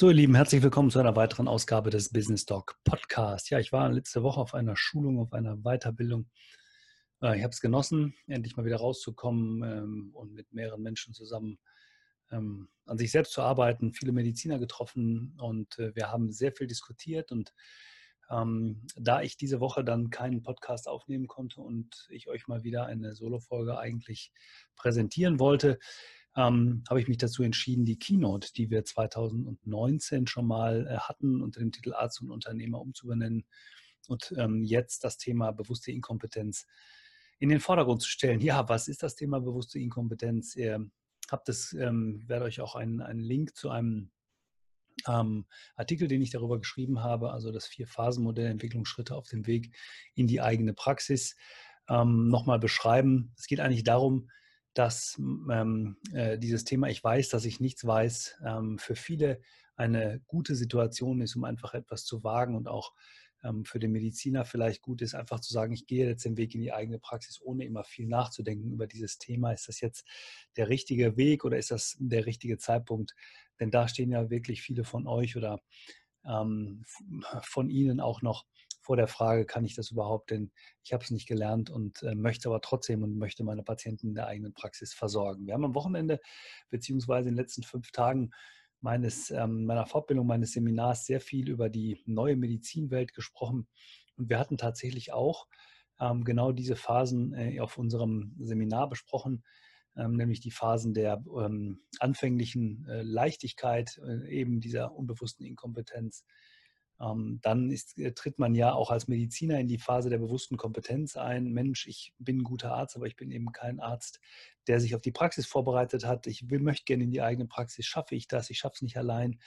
So, ihr Lieben, herzlich willkommen zu einer weiteren Ausgabe des Business Talk Podcast. Ja, ich war letzte Woche auf einer Schulung, auf einer Weiterbildung. Äh, ich habe es genossen, endlich mal wieder rauszukommen ähm, und mit mehreren Menschen zusammen ähm, an sich selbst zu arbeiten, viele Mediziner getroffen und äh, wir haben sehr viel diskutiert. Und ähm, da ich diese Woche dann keinen Podcast aufnehmen konnte und ich euch mal wieder eine Solo-Folge eigentlich präsentieren wollte, ähm, habe ich mich dazu entschieden, die Keynote, die wir 2019 schon mal äh, hatten, unter dem Titel Arzt und Unternehmer umzubenennen und ähm, jetzt das Thema bewusste Inkompetenz in den Vordergrund zu stellen. Ja, was ist das Thema bewusste Inkompetenz? Ihr habt es, ähm, werde euch auch einen, einen Link zu einem ähm, Artikel, den ich darüber geschrieben habe, also das Vier-Phasen-Modell Entwicklungsschritte auf dem Weg in die eigene Praxis, ähm, nochmal beschreiben. Es geht eigentlich darum, dass ähm, äh, dieses Thema, ich weiß, dass ich nichts weiß, ähm, für viele eine gute Situation ist, um einfach etwas zu wagen und auch ähm, für den Mediziner vielleicht gut ist, einfach zu sagen, ich gehe jetzt den Weg in die eigene Praxis, ohne immer viel nachzudenken über dieses Thema. Ist das jetzt der richtige Weg oder ist das der richtige Zeitpunkt? Denn da stehen ja wirklich viele von euch oder ähm, von Ihnen auch noch vor der Frage, kann ich das überhaupt, denn ich habe es nicht gelernt und äh, möchte aber trotzdem und möchte meine Patienten in der eigenen Praxis versorgen. Wir haben am Wochenende beziehungsweise in den letzten fünf Tagen meines, ähm, meiner Fortbildung, meines Seminars sehr viel über die neue Medizinwelt gesprochen und wir hatten tatsächlich auch ähm, genau diese Phasen äh, auf unserem Seminar besprochen, ähm, nämlich die Phasen der ähm, anfänglichen äh, Leichtigkeit, äh, eben dieser unbewussten Inkompetenz, dann ist, äh, tritt man ja auch als Mediziner in die Phase der bewussten Kompetenz ein. Mensch, ich bin ein guter Arzt, aber ich bin eben kein Arzt, der sich auf die Praxis vorbereitet hat. Ich will, möchte gerne in die eigene Praxis. Schaffe ich das? Ich schaffe es nicht allein.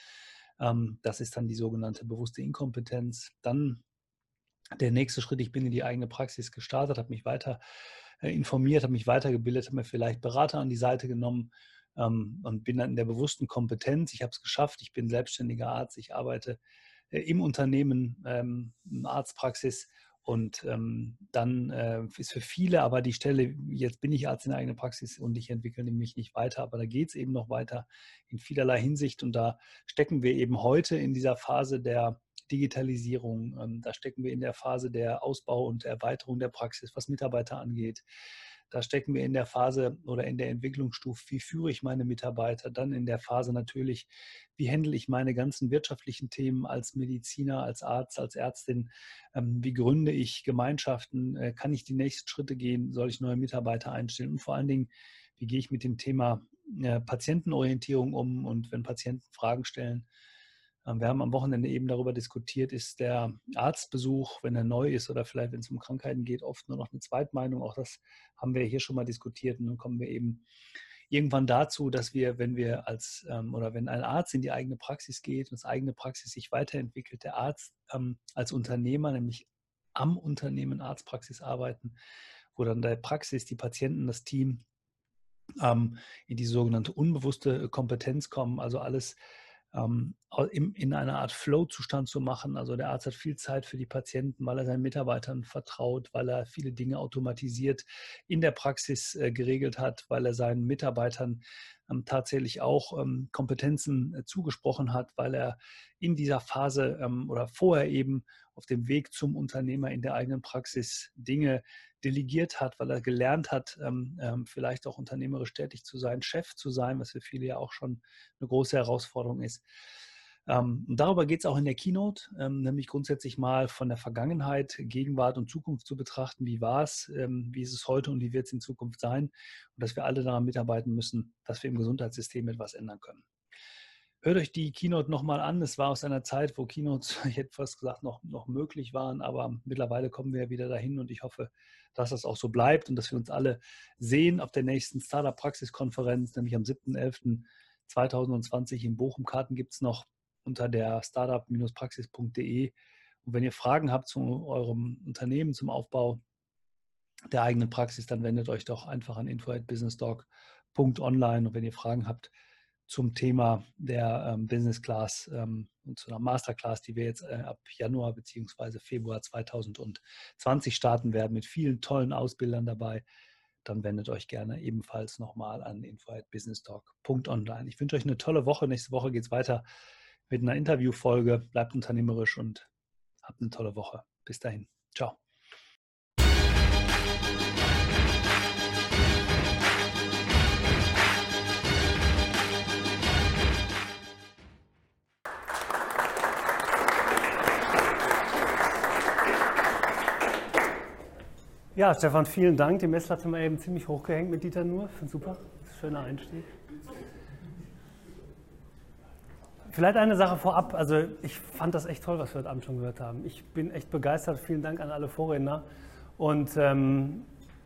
Ähm, das ist dann die sogenannte bewusste Inkompetenz. Dann der nächste Schritt, ich bin in die eigene Praxis gestartet, habe mich weiter äh, informiert, habe mich weitergebildet, habe mir vielleicht Berater an die Seite genommen ähm, und bin dann in der bewussten Kompetenz. Ich habe es geschafft, ich bin selbstständiger Arzt, ich arbeite im Unternehmen, ähm, Arztpraxis. Und ähm, dann äh, ist für viele aber die Stelle, jetzt bin ich Arzt in der eigenen Praxis und ich entwickle mich nicht weiter, aber da geht es eben noch weiter in vielerlei Hinsicht. Und da stecken wir eben heute in dieser Phase der Digitalisierung, ähm, da stecken wir in der Phase der Ausbau und Erweiterung der Praxis, was Mitarbeiter angeht. Da stecken wir in der Phase oder in der Entwicklungsstufe, wie führe ich meine Mitarbeiter, dann in der Phase natürlich, wie handle ich meine ganzen wirtschaftlichen Themen als Mediziner, als Arzt, als Ärztin, ähm, wie gründe ich Gemeinschaften, äh, kann ich die nächsten Schritte gehen, soll ich neue Mitarbeiter einstellen? Und vor allen Dingen, wie gehe ich mit dem Thema äh, Patientenorientierung um? Und wenn Patienten Fragen stellen, wir haben am Wochenende eben darüber diskutiert, ist der Arztbesuch, wenn er neu ist oder vielleicht wenn es um Krankheiten geht, oft nur noch eine Zweitmeinung. Auch das haben wir hier schon mal diskutiert und dann kommen wir eben irgendwann dazu, dass wir, wenn wir als ähm, oder wenn ein Arzt in die eigene Praxis geht und das eigene Praxis sich weiterentwickelt, der Arzt ähm, als Unternehmer, nämlich am Unternehmen Arztpraxis arbeiten, wo dann der Praxis, die Patienten, das Team ähm, in die sogenannte unbewusste Kompetenz kommen, also alles ähm, in einer Art Flow-Zustand zu machen. Also der Arzt hat viel Zeit für die Patienten, weil er seinen Mitarbeitern vertraut, weil er viele Dinge automatisiert in der Praxis äh, geregelt hat, weil er seinen Mitarbeitern ähm, tatsächlich auch ähm, Kompetenzen äh, zugesprochen hat, weil er in dieser Phase oder vorher eben auf dem Weg zum Unternehmer in der eigenen Praxis Dinge delegiert hat, weil er gelernt hat, ähm, ähm, vielleicht auch unternehmerisch tätig zu sein, Chef zu sein, was für viele ja auch schon eine große Herausforderung ist. Ähm, und darüber geht es auch in der Keynote, nämlich grundsätzlich mal von der Vergangenheit, Gegenwart und Zukunft zu betrachten. Wie war es, wie ist es heute und wie wird es in Zukunft sein? Und dass wir alle daran mitarbeiten müssen, dass wir im Gesundheitssystem etwas ändern können. Hört euch die Keynote nochmal an. Es war aus einer Zeit, wo Keynotes, ich hätte fast gesagt, noch, noch möglich waren, aber mittlerweile kommen wir wieder dahin und ich hoffe, dass das auch so bleibt und dass wir uns alle sehen auf der nächsten Startup-Praxiskonferenz, nämlich am 7.11.2020 in Bochum. Karten gibt es noch unter der startup-praxis.de. Und wenn ihr Fragen habt zu eurem Unternehmen, zum Aufbau der eigenen Praxis, dann wendet euch doch einfach an info.businesstalk.online. Und wenn ihr Fragen habt, zum Thema der ähm, Business Class ähm, und zu einer Masterclass, die wir jetzt äh, ab Januar bzw. Februar 2020 starten werden, mit vielen tollen Ausbildern dabei, dann wendet euch gerne ebenfalls nochmal an info.businesstalk.online. Ich wünsche euch eine tolle Woche. Nächste Woche geht es weiter mit einer Interviewfolge. Bleibt unternehmerisch und habt eine tolle Woche. Bis dahin. Ciao. Ja, Stefan, vielen Dank. Die Messlatte haben wir eben ziemlich hochgehängt mit Dieter Nur. Finde super. Schöner Einstieg. Vielleicht eine Sache vorab. Also ich fand das echt toll, was wir heute Abend schon gehört haben. Ich bin echt begeistert. Vielen Dank an alle Vorredner. Und ähm,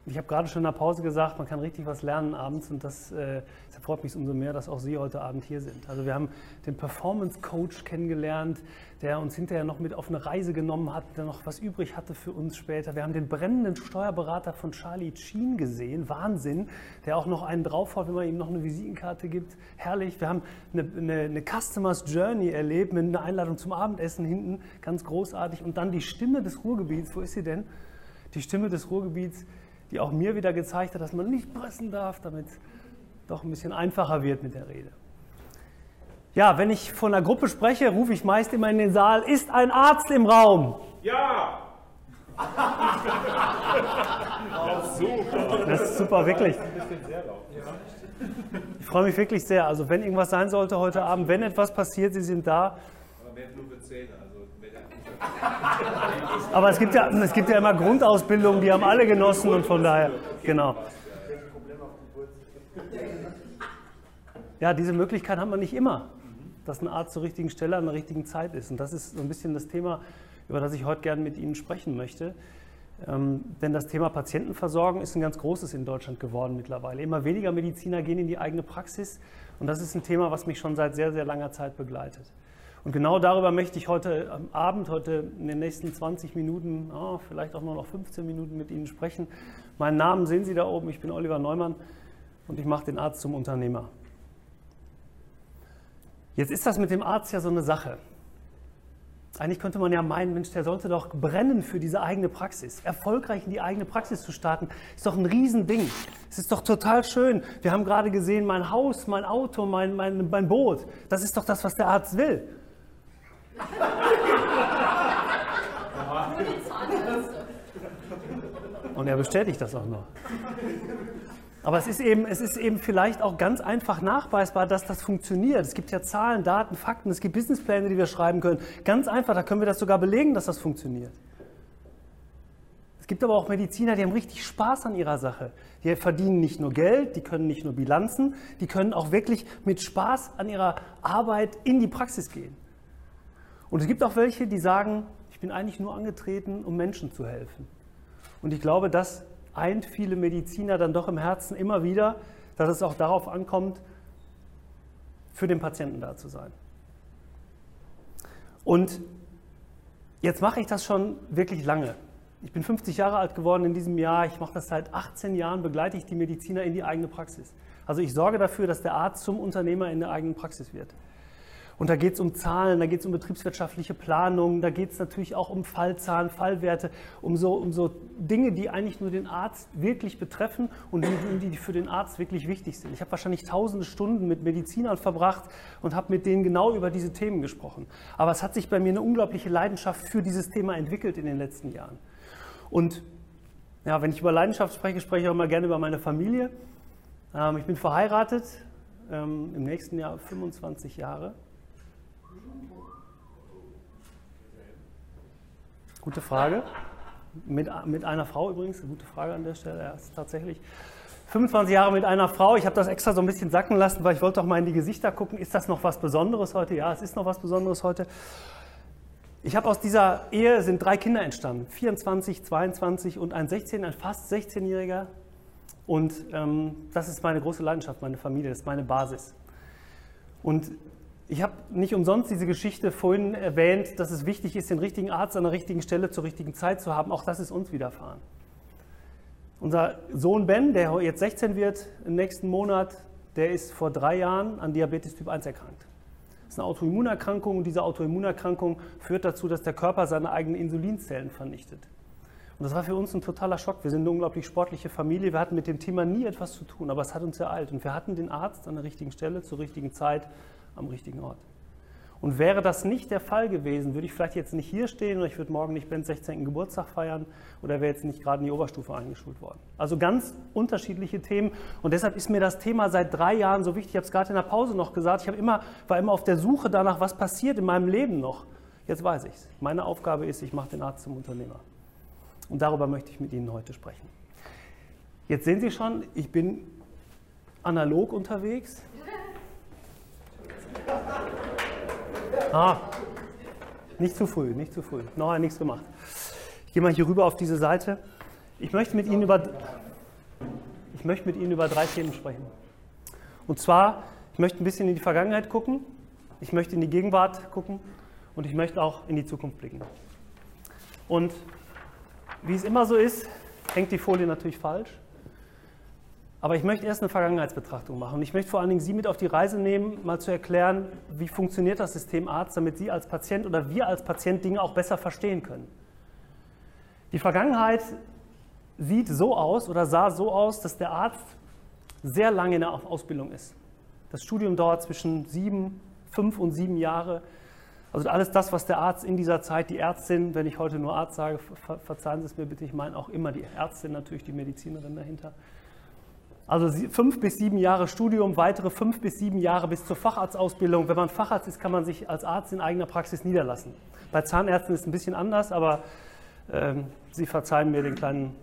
ich habe gerade schon in der Pause gesagt, man kann richtig was lernen abends und das, äh, das freut mich umso mehr, dass auch Sie heute Abend hier sind. Also wir haben den Performance Coach kennengelernt, der uns hinterher noch mit auf eine Reise genommen hat, der noch was übrig hatte für uns später. Wir haben den brennenden Steuerberater von Charlie Sheen gesehen, Wahnsinn, der auch noch einen draufhaut, wenn man ihm noch eine Visitenkarte gibt. Herrlich. Wir haben eine, eine, eine Customers Journey erlebt mit einer Einladung zum Abendessen hinten, ganz großartig. Und dann die Stimme des Ruhrgebiets, wo ist sie denn? Die Stimme des Ruhrgebiets die auch mir wieder gezeigt hat, dass man nicht pressen darf, damit es doch ein bisschen einfacher wird mit der Rede. Ja, wenn ich von einer Gruppe spreche, rufe ich meist immer in den Saal, ist ein Arzt im Raum? Ja! das ist super. Das ist super, wirklich. Ich freue mich wirklich sehr. Also wenn irgendwas sein sollte heute Abend, wenn etwas passiert, Sie sind da. Aber mehr nur für Zähne. Aber es gibt, ja, es gibt ja immer Grundausbildungen, die haben alle genossen und von daher, genau. Ja, diese Möglichkeit hat man nicht immer, dass ein Arzt zur richtigen Stelle an der richtigen Zeit ist. Und das ist so ein bisschen das Thema, über das ich heute gerne mit Ihnen sprechen möchte. Ähm, denn das Thema Patientenversorgung ist ein ganz großes in Deutschland geworden mittlerweile. Immer weniger Mediziner gehen in die eigene Praxis und das ist ein Thema, was mich schon seit sehr, sehr langer Zeit begleitet. Und genau darüber möchte ich heute am Abend, heute in den nächsten 20 Minuten, oh, vielleicht auch nur noch 15 Minuten mit Ihnen sprechen. Meinen Namen sehen Sie da oben, ich bin Oliver Neumann und ich mache den Arzt zum Unternehmer. Jetzt ist das mit dem Arzt ja so eine Sache. Eigentlich könnte man ja meinen, Mensch, der sollte doch brennen für diese eigene Praxis. Erfolgreich in die eigene Praxis zu starten, ist doch ein Riesending. Es ist doch total schön. Wir haben gerade gesehen, mein Haus, mein Auto, mein, mein, mein Boot, das ist doch das, was der Arzt will. Und er bestätigt das auch noch. Aber es ist, eben, es ist eben vielleicht auch ganz einfach nachweisbar, dass das funktioniert. Es gibt ja Zahlen, Daten, Fakten, es gibt Businesspläne, die wir schreiben können. Ganz einfach, da können wir das sogar belegen, dass das funktioniert. Es gibt aber auch Mediziner, die haben richtig Spaß an ihrer Sache. Die verdienen nicht nur Geld, die können nicht nur Bilanzen, die können auch wirklich mit Spaß an ihrer Arbeit in die Praxis gehen. Und es gibt auch welche, die sagen, ich bin eigentlich nur angetreten, um Menschen zu helfen. Und ich glaube, das eint viele Mediziner dann doch im Herzen immer wieder, dass es auch darauf ankommt, für den Patienten da zu sein. Und jetzt mache ich das schon wirklich lange. Ich bin 50 Jahre alt geworden in diesem Jahr. Ich mache das seit 18 Jahren, begleite ich die Mediziner in die eigene Praxis. Also ich sorge dafür, dass der Arzt zum Unternehmer in der eigenen Praxis wird. Und da geht es um Zahlen, da geht es um betriebswirtschaftliche Planung, da geht es natürlich auch um Fallzahlen, Fallwerte, um so, um so Dinge, die eigentlich nur den Arzt wirklich betreffen und die, für den Arzt wirklich wichtig sind. Ich habe wahrscheinlich tausende Stunden mit Medizinern verbracht und habe mit denen genau über diese Themen gesprochen. Aber es hat sich bei mir eine unglaubliche Leidenschaft für dieses Thema entwickelt in den letzten Jahren. Und ja, wenn ich über Leidenschaft spreche, spreche ich auch mal gerne über meine Familie. Ähm, ich bin verheiratet, ähm, im nächsten Jahr 25 Jahre. Gute Frage. Mit, mit einer Frau übrigens, gute Frage an der Stelle, ist tatsächlich. 25 Jahre mit einer Frau. Ich habe das extra so ein bisschen sacken lassen, weil ich wollte doch mal in die Gesichter gucken. Ist das noch was Besonderes heute? Ja, es ist noch was Besonderes heute. Ich habe aus dieser Ehe sind drei Kinder entstanden. 24, 22 und ein 16, ein fast 16-Jähriger. Und ähm, das ist meine große Leidenschaft, meine Familie, das ist meine Basis. Und ich habe nicht umsonst diese Geschichte vorhin erwähnt, dass es wichtig ist, den richtigen Arzt an der richtigen Stelle zur richtigen Zeit zu haben. Auch das ist uns widerfahren. Unser Sohn Ben, der jetzt 16 wird im nächsten Monat, der ist vor drei Jahren an Diabetes Typ 1 erkrankt. Das ist eine Autoimmunerkrankung und diese Autoimmunerkrankung führt dazu, dass der Körper seine eigenen Insulinzellen vernichtet. Und das war für uns ein totaler Schock. Wir sind eine unglaublich sportliche Familie. Wir hatten mit dem Thema nie etwas zu tun, aber es hat uns ereilt. Und wir hatten den Arzt an der richtigen Stelle zur richtigen Zeit am richtigen Ort. Und wäre das nicht der Fall gewesen, würde ich vielleicht jetzt nicht hier stehen oder ich würde morgen nicht Bens 16. Geburtstag feiern oder wäre jetzt nicht gerade in die Oberstufe eingeschult worden. Also ganz unterschiedliche Themen und deshalb ist mir das Thema seit drei Jahren so wichtig. Ich habe es gerade in der Pause noch gesagt. Ich immer, war immer auf der Suche danach, was passiert in meinem Leben noch. Jetzt weiß ich es. Meine Aufgabe ist, ich mache den Arzt zum Unternehmer. Und darüber möchte ich mit Ihnen heute sprechen. Jetzt sehen Sie schon, ich bin analog unterwegs. Ah, nicht zu früh, nicht zu früh. Noch nichts gemacht. Ich gehe mal hier rüber auf diese Seite. Ich möchte mit Ihnen über, ich möchte mit Ihnen über drei Themen sprechen. Und zwar, ich möchte ein bisschen in die Vergangenheit gucken, ich möchte in die Gegenwart gucken und ich möchte auch in die Zukunft blicken. Und wie es immer so ist, hängt die Folie natürlich falsch. Aber ich möchte erst eine Vergangenheitsbetrachtung machen. Und ich möchte vor allen Dingen Sie mit auf die Reise nehmen, mal zu erklären, wie funktioniert das System Arzt, damit Sie als Patient oder wir als Patient Dinge auch besser verstehen können. Die Vergangenheit sieht so aus oder sah so aus, dass der Arzt sehr lange in der Ausbildung ist. Das Studium dauert zwischen sieben, fünf und sieben Jahre. Also alles das, was der Arzt in dieser Zeit, die Ärztin, wenn ich heute nur Arzt sage, verzeihen Sie es mir bitte, ich meine auch immer die Ärztin, natürlich die Medizinerin dahinter. Also fünf bis sieben Jahre Studium, weitere fünf bis sieben Jahre bis zur Facharztausbildung. Wenn man Facharzt ist, kann man sich als Arzt in eigener Praxis niederlassen. Bei Zahnärzten ist es ein bisschen anders, aber äh, Sie verzeihen mir den kleinen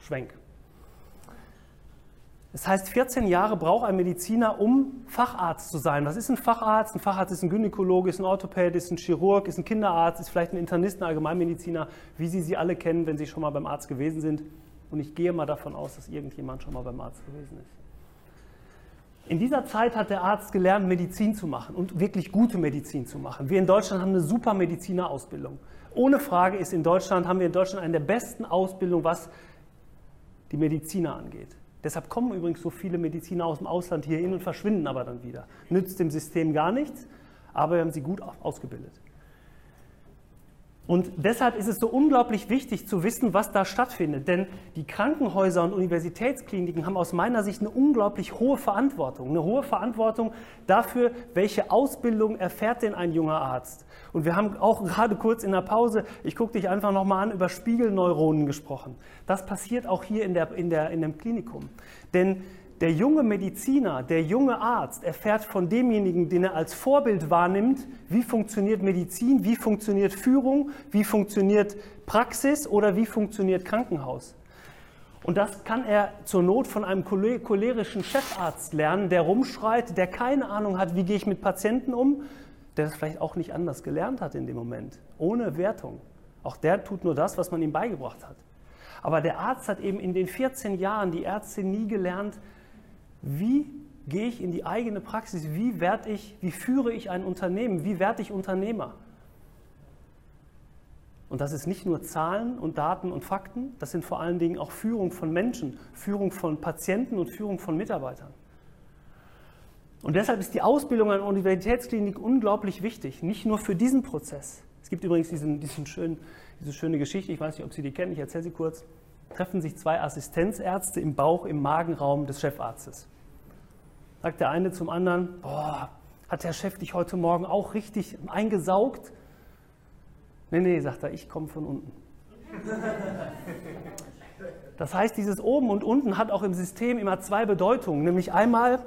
Schwenk. Das heißt, 14 Jahre braucht ein Mediziner, um Facharzt zu sein. Was ist ein Facharzt? Ein Facharzt ist ein Gynäkologe, ist ein Orthopäd, ist ein Chirurg, ist ein Kinderarzt, ist vielleicht ein Internist, ein Allgemeinmediziner, wie Sie sie alle kennen, wenn Sie schon mal beim Arzt gewesen sind. Und ich gehe mal davon aus, dass irgendjemand schon mal beim Arzt gewesen ist. In dieser Zeit hat der Arzt gelernt, Medizin zu machen und wirklich gute Medizin zu machen. Wir in Deutschland haben eine super Medizinerausbildung. Ohne Frage ist in Deutschland, haben wir in Deutschland eine der besten Ausbildungen, was die Mediziner angeht. Deshalb kommen übrigens so viele Mediziner aus dem Ausland hier hin und verschwinden aber dann wieder. Nützt dem System gar nichts, aber wir haben sie gut ausgebildet. Und deshalb ist es so unglaublich wichtig zu wissen, was da stattfindet. Denn die Krankenhäuser und Universitätskliniken haben aus meiner Sicht eine unglaublich hohe Verantwortung. Eine hohe Verantwortung dafür, welche Ausbildung erfährt denn ein junger Arzt. Und wir haben auch gerade kurz in der Pause, ich gucke dich einfach nochmal an, über Spiegelneuronen gesprochen. Das passiert auch hier in, der, in, der, in dem Klinikum. Denn der junge Mediziner, der junge Arzt erfährt von demjenigen, den er als Vorbild wahrnimmt, wie funktioniert Medizin, wie funktioniert Führung, wie funktioniert Praxis oder wie funktioniert Krankenhaus. Und das kann er zur Not von einem cholerischen Chefarzt lernen, der rumschreit, der keine Ahnung hat, wie gehe ich mit Patienten um, der das vielleicht auch nicht anders gelernt hat in dem Moment, ohne Wertung. Auch der tut nur das, was man ihm beigebracht hat. Aber der Arzt hat eben in den 14 Jahren, die Ärztin nie gelernt, wie gehe ich in die eigene Praxis? Wie werde ich, wie führe ich ein Unternehmen? Wie werde ich Unternehmer? Und das ist nicht nur Zahlen und Daten und Fakten, das sind vor allen Dingen auch Führung von Menschen, Führung von Patienten und Führung von Mitarbeitern. Und deshalb ist die Ausbildung an der Universitätsklinik unglaublich wichtig, nicht nur für diesen Prozess. Es gibt übrigens diesen, diesen schönen, diese schöne Geschichte, ich weiß nicht, ob Sie die kennen, ich erzähle sie kurz. Treffen sich zwei Assistenzärzte im Bauch, im Magenraum des Chefarztes. Sagt der eine zum anderen, boah, hat der Chef dich heute Morgen auch richtig eingesaugt? Nee, nee, sagt er, ich komme von unten. Das heißt, dieses oben und unten hat auch im System immer zwei Bedeutungen, nämlich einmal,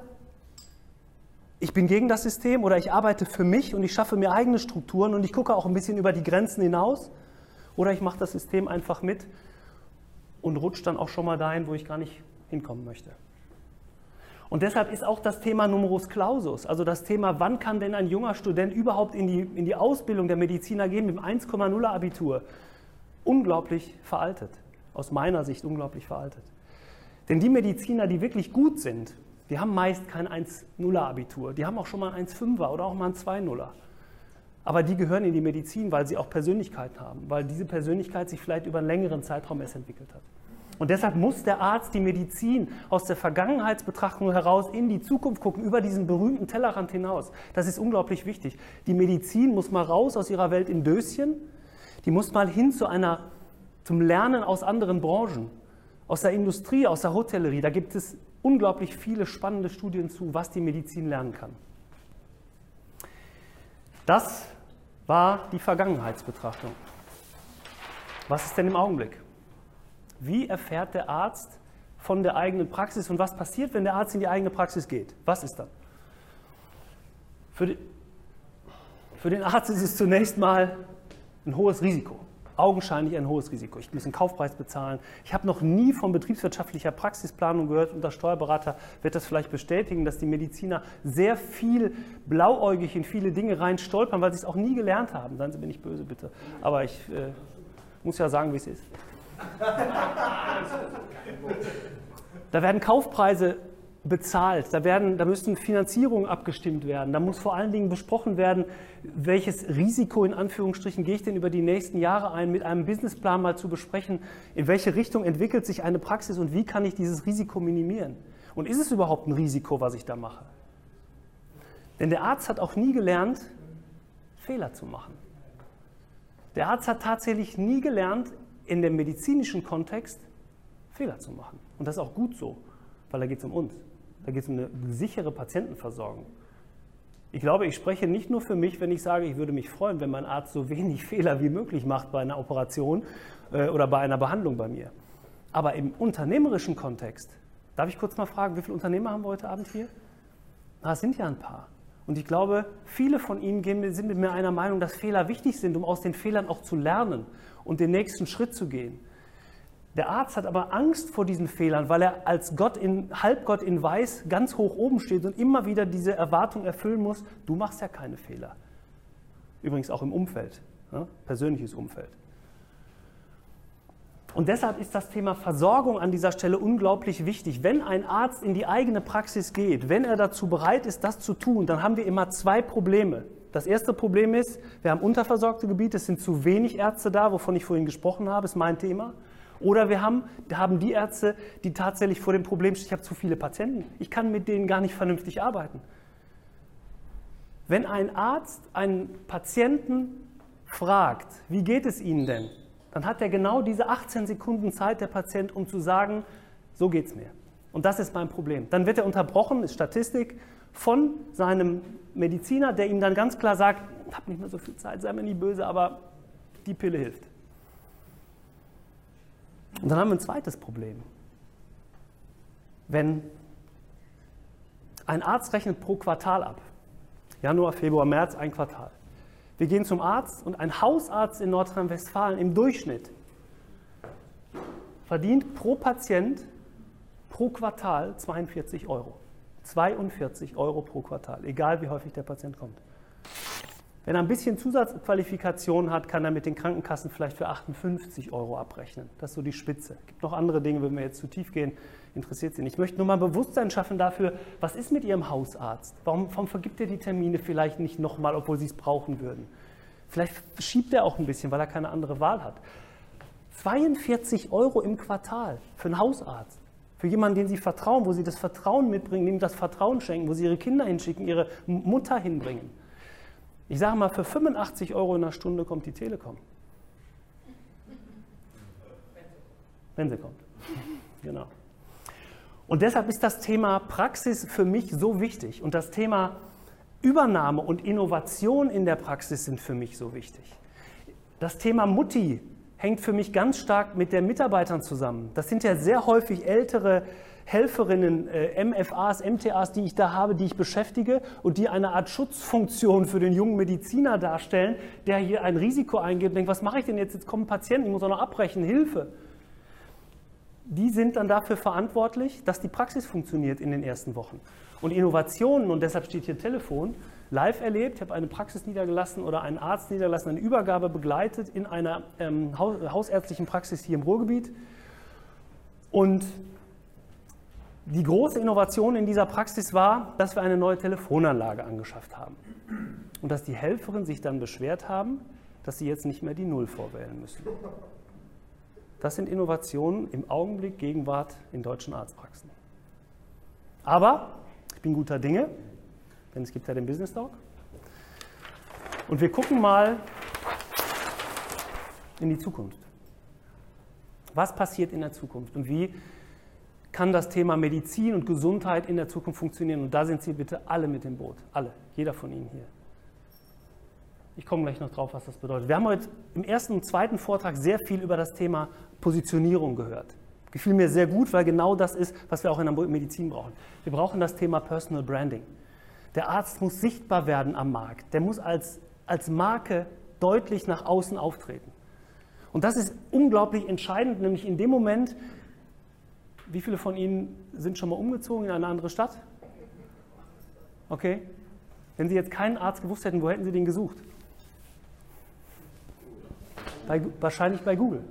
ich bin gegen das System oder ich arbeite für mich und ich schaffe mir eigene Strukturen und ich gucke auch ein bisschen über die Grenzen hinaus oder ich mache das System einfach mit und rutsche dann auch schon mal dahin, wo ich gar nicht hinkommen möchte. Und deshalb ist auch das Thema Numerus Clausus, also das Thema, wann kann denn ein junger Student überhaupt in die, in die Ausbildung der Mediziner gehen mit dem 1,0 Abitur, unglaublich veraltet. Aus meiner Sicht unglaublich veraltet. Denn die Mediziner, die wirklich gut sind, die haben meist kein 1,0 Abitur. Die haben auch schon mal ein 1,5er oder auch mal ein 2,0er. Aber die gehören in die Medizin, weil sie auch Persönlichkeit haben, weil diese Persönlichkeit sich vielleicht über einen längeren Zeitraum erst entwickelt hat. Und deshalb muss der Arzt die Medizin aus der Vergangenheitsbetrachtung heraus in die Zukunft gucken, über diesen berühmten Tellerrand hinaus. Das ist unglaublich wichtig. Die Medizin muss mal raus aus ihrer Welt in Döschen, die muss mal hin zu einer, zum Lernen aus anderen Branchen, aus der Industrie, aus der Hotellerie. Da gibt es unglaublich viele spannende Studien zu, was die Medizin lernen kann. Das war die Vergangenheitsbetrachtung. Was ist denn im Augenblick? Wie erfährt der Arzt von der eigenen Praxis und was passiert, wenn der Arzt in die eigene Praxis geht? Was ist dann? Für, die, für den Arzt ist es zunächst mal ein hohes Risiko augenscheinlich ein hohes Risiko. Ich muss einen Kaufpreis bezahlen. Ich habe noch nie von betriebswirtschaftlicher Praxisplanung gehört und der Steuerberater wird das vielleicht bestätigen, dass die Mediziner sehr viel blauäugig in viele Dinge rein stolpern, weil sie es auch nie gelernt haben. Seien Sie mir nicht böse, bitte. Aber ich äh, muss ja sagen, wie es ist. Da werden Kaufpreise bezahlt. Da, werden, da müssen Finanzierungen abgestimmt werden. Da muss vor allen Dingen besprochen werden, welches Risiko in Anführungsstrichen gehe ich denn über die nächsten Jahre ein, mit einem Businessplan mal zu besprechen, in welche Richtung entwickelt sich eine Praxis und wie kann ich dieses Risiko minimieren. Und ist es überhaupt ein Risiko, was ich da mache? Denn der Arzt hat auch nie gelernt, Fehler zu machen. Der Arzt hat tatsächlich nie gelernt, in dem medizinischen Kontext Fehler zu machen. Und das ist auch gut so, weil da geht es um uns. Da geht es um eine sichere Patientenversorgung. Ich glaube, ich spreche nicht nur für mich, wenn ich sage, ich würde mich freuen, wenn mein Arzt so wenig Fehler wie möglich macht bei einer Operation äh, oder bei einer Behandlung bei mir. Aber im unternehmerischen Kontext, darf ich kurz mal fragen, wie viele Unternehmer haben wir heute Abend hier? Ah, es sind ja ein paar. Und ich glaube, viele von Ihnen sind mit mir einer Meinung, dass Fehler wichtig sind, um aus den Fehlern auch zu lernen und den nächsten Schritt zu gehen. Der Arzt hat aber Angst vor diesen Fehlern, weil er als Gott in, Halbgott in Weiß ganz hoch oben steht und immer wieder diese Erwartung erfüllen muss, du machst ja keine Fehler. Übrigens auch im Umfeld, ja, persönliches Umfeld. Und deshalb ist das Thema Versorgung an dieser Stelle unglaublich wichtig. Wenn ein Arzt in die eigene Praxis geht, wenn er dazu bereit ist, das zu tun, dann haben wir immer zwei Probleme. Das erste Problem ist, wir haben unterversorgte Gebiete, es sind zu wenig Ärzte da, wovon ich vorhin gesprochen habe, ist mein Thema. Oder wir haben, haben die Ärzte, die tatsächlich vor dem Problem stehen, ich habe zu viele Patienten, ich kann mit denen gar nicht vernünftig arbeiten. Wenn ein Arzt einen Patienten fragt, wie geht es Ihnen denn, dann hat er genau diese 18 Sekunden Zeit, der Patient, um zu sagen, so geht es mir. Und das ist mein Problem. Dann wird er unterbrochen, ist Statistik, von seinem Mediziner, der ihm dann ganz klar sagt, ich habe nicht mehr so viel Zeit, sei mir nie böse, aber die Pille hilft. Und dann haben wir ein zweites Problem. Wenn ein Arzt rechnet pro Quartal ab, Januar, Februar, März, ein Quartal. Wir gehen zum Arzt und ein Hausarzt in Nordrhein-Westfalen im Durchschnitt verdient pro Patient pro Quartal 42 Euro. 42 Euro pro Quartal, egal wie häufig der Patient kommt. Wenn er ein bisschen Zusatzqualifikation hat, kann er mit den Krankenkassen vielleicht für 58 Euro abrechnen. Das ist so die Spitze. Es gibt noch andere Dinge, wenn wir jetzt zu tief gehen, interessiert Sie nicht. Ich möchte nur mal Bewusstsein schaffen dafür, was ist mit Ihrem Hausarzt? Warum, warum vergibt er die Termine vielleicht nicht nochmal, obwohl Sie es brauchen würden? Vielleicht schiebt er auch ein bisschen, weil er keine andere Wahl hat. 42 Euro im Quartal für einen Hausarzt. Für jemanden, den Sie vertrauen, wo Sie das Vertrauen mitbringen, ihm das Vertrauen schenken, wo Sie Ihre Kinder hinschicken, Ihre Mutter hinbringen. Ich sage mal, für 85 Euro in der Stunde kommt die Telekom. Wenn sie kommt. Genau. Und deshalb ist das Thema Praxis für mich so wichtig und das Thema Übernahme und Innovation in der Praxis sind für mich so wichtig. Das Thema Mutti hängt für mich ganz stark mit den Mitarbeitern zusammen. Das sind ja sehr häufig ältere Helferinnen, äh, MFAs, MTAs, die ich da habe, die ich beschäftige und die eine Art Schutzfunktion für den jungen Mediziner darstellen, der hier ein Risiko eingeht und denkt, was mache ich denn jetzt? Jetzt kommen Patienten, ich muss auch noch abbrechen, Hilfe. Die sind dann dafür verantwortlich, dass die Praxis funktioniert in den ersten Wochen. Und Innovationen, und deshalb steht hier Telefon, live erlebt. Ich habe eine Praxis niedergelassen oder einen Arzt niedergelassen, eine Übergabe begleitet in einer ähm, hausärztlichen Praxis hier im Ruhrgebiet. Und die große Innovation in dieser Praxis war, dass wir eine neue Telefonanlage angeschafft haben. Und dass die Helferinnen sich dann beschwert haben, dass sie jetzt nicht mehr die Null vorwählen müssen. Das sind Innovationen im Augenblick Gegenwart in deutschen Arztpraxen. Aber ich bin guter Dinge, denn es gibt ja den Business Talk. Und wir gucken mal in die Zukunft. Was passiert in der Zukunft und wie kann das Thema Medizin und Gesundheit in der Zukunft funktionieren. Und da sind Sie bitte alle mit dem Boot. Alle. Jeder von Ihnen hier. Ich komme gleich noch drauf, was das bedeutet. Wir haben heute im ersten und zweiten Vortrag sehr viel über das Thema Positionierung gehört. Gefiel mir sehr gut, weil genau das ist, was wir auch in der Medizin brauchen. Wir brauchen das Thema Personal Branding. Der Arzt muss sichtbar werden am Markt. Der muss als, als Marke deutlich nach außen auftreten. Und das ist unglaublich entscheidend, nämlich in dem Moment, wie viele von Ihnen sind schon mal umgezogen in eine andere Stadt? Okay. Wenn Sie jetzt keinen Arzt gewusst hätten, wo hätten Sie den gesucht? Bei, wahrscheinlich bei Google.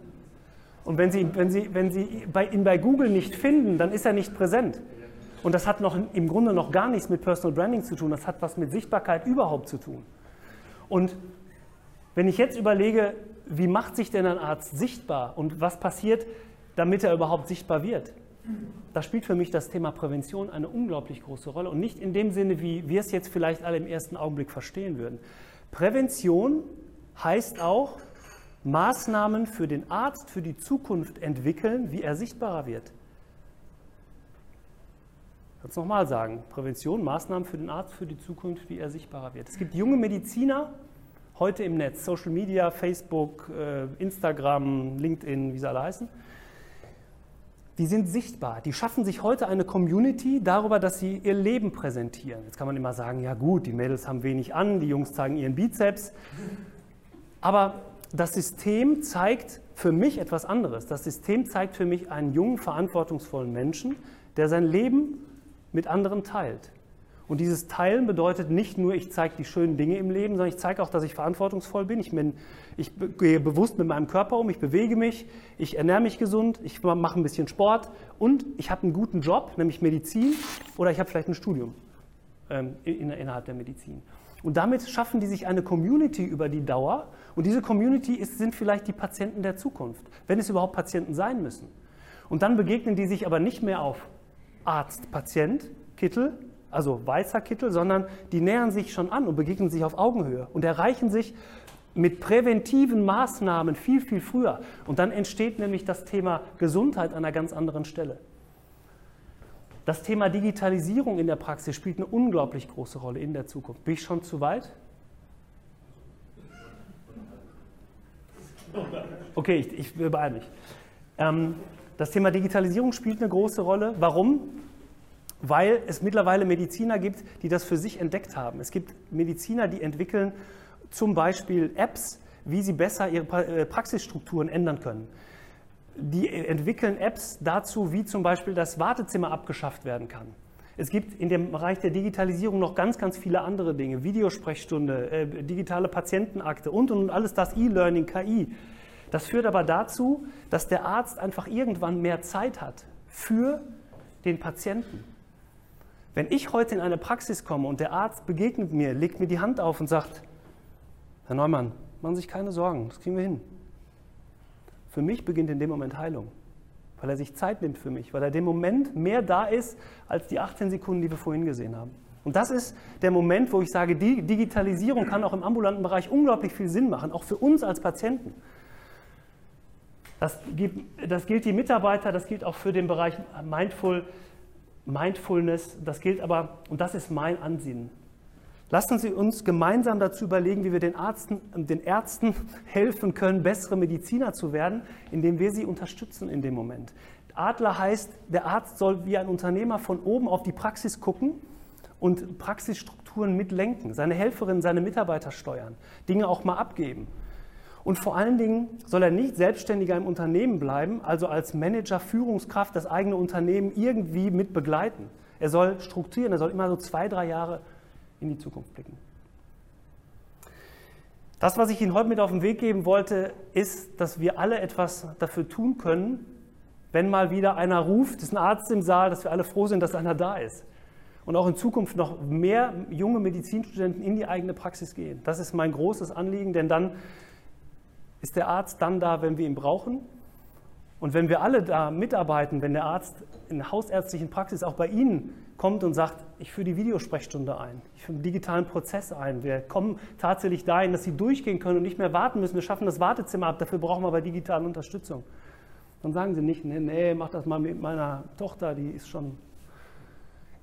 Und wenn Sie, wenn Sie, wenn Sie bei, ihn bei Google nicht finden, dann ist er nicht präsent. Und das hat noch, im Grunde noch gar nichts mit Personal Branding zu tun, das hat was mit Sichtbarkeit überhaupt zu tun. Und wenn ich jetzt überlege, wie macht sich denn ein Arzt sichtbar und was passiert, damit er überhaupt sichtbar wird, da spielt für mich das Thema Prävention eine unglaublich große Rolle und nicht in dem Sinne, wie wir es jetzt vielleicht alle im ersten Augenblick verstehen würden. Prävention heißt auch, Maßnahmen für den Arzt für die Zukunft entwickeln, wie er sichtbarer wird. Ich kann es nochmal sagen. Prävention, Maßnahmen für den Arzt für die Zukunft, wie er sichtbarer wird. Es gibt junge Mediziner heute im Netz, Social Media, Facebook, äh, Instagram, LinkedIn, wie sie alle heißen, die sind sichtbar. Die schaffen sich heute eine Community darüber, dass sie ihr Leben präsentieren. Jetzt kann man immer sagen, ja gut, die Mädels haben wenig an, die Jungs zeigen ihren Bizeps. Aber das System zeigt für mich etwas anderes. Das System zeigt für mich einen jungen, verantwortungsvollen Menschen, der sein Leben mit anderen teilt. Und dieses Teilen bedeutet nicht nur, ich zeige die schönen Dinge im Leben, sondern ich zeige auch, dass ich verantwortungsvoll bin. Ich, bin. ich, gehe bewusst mit meinem Körper um, ich bewege mich, ich ernähre mich gesund, ich mache ein bisschen Sport und ich habe einen guten Job, nämlich Medizin, oder ich habe vielleicht ein Studium ähm, in, innerhalb der Medizin. Und damit schaffen die sich eine Community über die Dauer. Und diese Community ist, sind vielleicht die Patienten der Zukunft, wenn es überhaupt Patienten sein müssen. Und dann begegnen die sich aber nicht mehr auf Arzt, Patient, Kittel, also weißer Kittel, sondern die nähern sich schon an und begegnen sich auf Augenhöhe und erreichen sich mit präventiven Maßnahmen viel, viel früher. Und dann entsteht nämlich das Thema Gesundheit an einer ganz anderen Stelle. Das Thema Digitalisierung in der Praxis spielt eine unglaublich große Rolle in der Zukunft. Bin ich schon zu weit? Okay, ich, ich beeile mich. Ähm, das Thema Digitalisierung spielt eine große Rolle. Warum? Weil es mittlerweile Mediziner gibt, die das für sich entdeckt haben. Es gibt Mediziner, die entwickeln zum Beispiel Apps, wie sie besser ihre äh, Praxisstrukturen ändern können die entwickeln Apps dazu, wie zum Beispiel das Wartezimmer abgeschafft werden kann. Es gibt in dem Bereich der Digitalisierung noch ganz, ganz viele andere Dinge. Videosprechstunde, äh, digitale Patientenakte und, und alles das E-Learning, KI. Das führt aber dazu, dass der Arzt einfach irgendwann mehr Zeit hat für den Patienten. Wenn ich heute in eine Praxis komme und der Arzt begegnet mir, legt mir die Hand auf und sagt, Herr Neumann, machen Sie sich keine Sorgen, das kriegen wir hin. Für mich beginnt in dem Moment Heilung, weil er sich Zeit nimmt für mich, weil er in dem Moment mehr da ist als die 18 Sekunden, die wir vorhin gesehen haben. Und das ist der Moment, wo ich sage, die Digitalisierung kann auch im ambulanten Bereich unglaublich viel Sinn machen, auch für uns als Patienten. Das, das gilt die Mitarbeiter, das gilt auch für den Bereich Mindful, Mindfulness, das gilt aber, und das ist mein Ansinnen, Lassen Sie uns gemeinsam dazu überlegen, wie wir den, Arzten, den Ärzten helfen können, bessere Mediziner zu werden, indem wir sie unterstützen in dem Moment. Adler heißt, der Arzt soll wie ein Unternehmer von oben auf die Praxis gucken und Praxisstrukturen mitlenken, seine Helferinnen, seine Mitarbeiter steuern, Dinge auch mal abgeben. Und vor allen Dingen soll er nicht selbstständiger im Unternehmen bleiben, also als Manager, Führungskraft das eigene Unternehmen irgendwie mit begleiten. Er soll strukturieren, er soll immer so zwei, drei Jahre in die Zukunft blicken. Das, was ich Ihnen heute mit auf den Weg geben wollte, ist, dass wir alle etwas dafür tun können, wenn mal wieder einer ruft, ist ein Arzt im Saal, dass wir alle froh sind, dass einer da ist. Und auch in Zukunft noch mehr junge Medizinstudenten in die eigene Praxis gehen. Das ist mein großes Anliegen, denn dann ist der Arzt dann da, wenn wir ihn brauchen. Und wenn wir alle da mitarbeiten, wenn der Arzt in hausärztlichen Praxis auch bei Ihnen kommt und sagt, ich führe die Videosprechstunde ein, ich führe den digitalen Prozess ein. Wir kommen tatsächlich dahin, dass Sie durchgehen können und nicht mehr warten müssen. Wir schaffen das Wartezimmer ab, dafür brauchen wir aber digitale Unterstützung. Dann sagen Sie nicht, nee, nee, mach das mal mit meiner Tochter, die ist schon.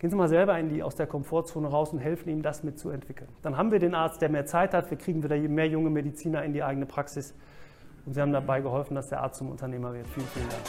Gehen Sie mal selber in die, aus der Komfortzone raus und helfen ihm, das mitzuentwickeln. Dann haben wir den Arzt, der mehr Zeit hat. Wir kriegen wieder mehr junge Mediziner in die eigene Praxis. Und Sie haben dabei geholfen, dass der Arzt zum Unternehmer wird. Vielen, vielen Dank.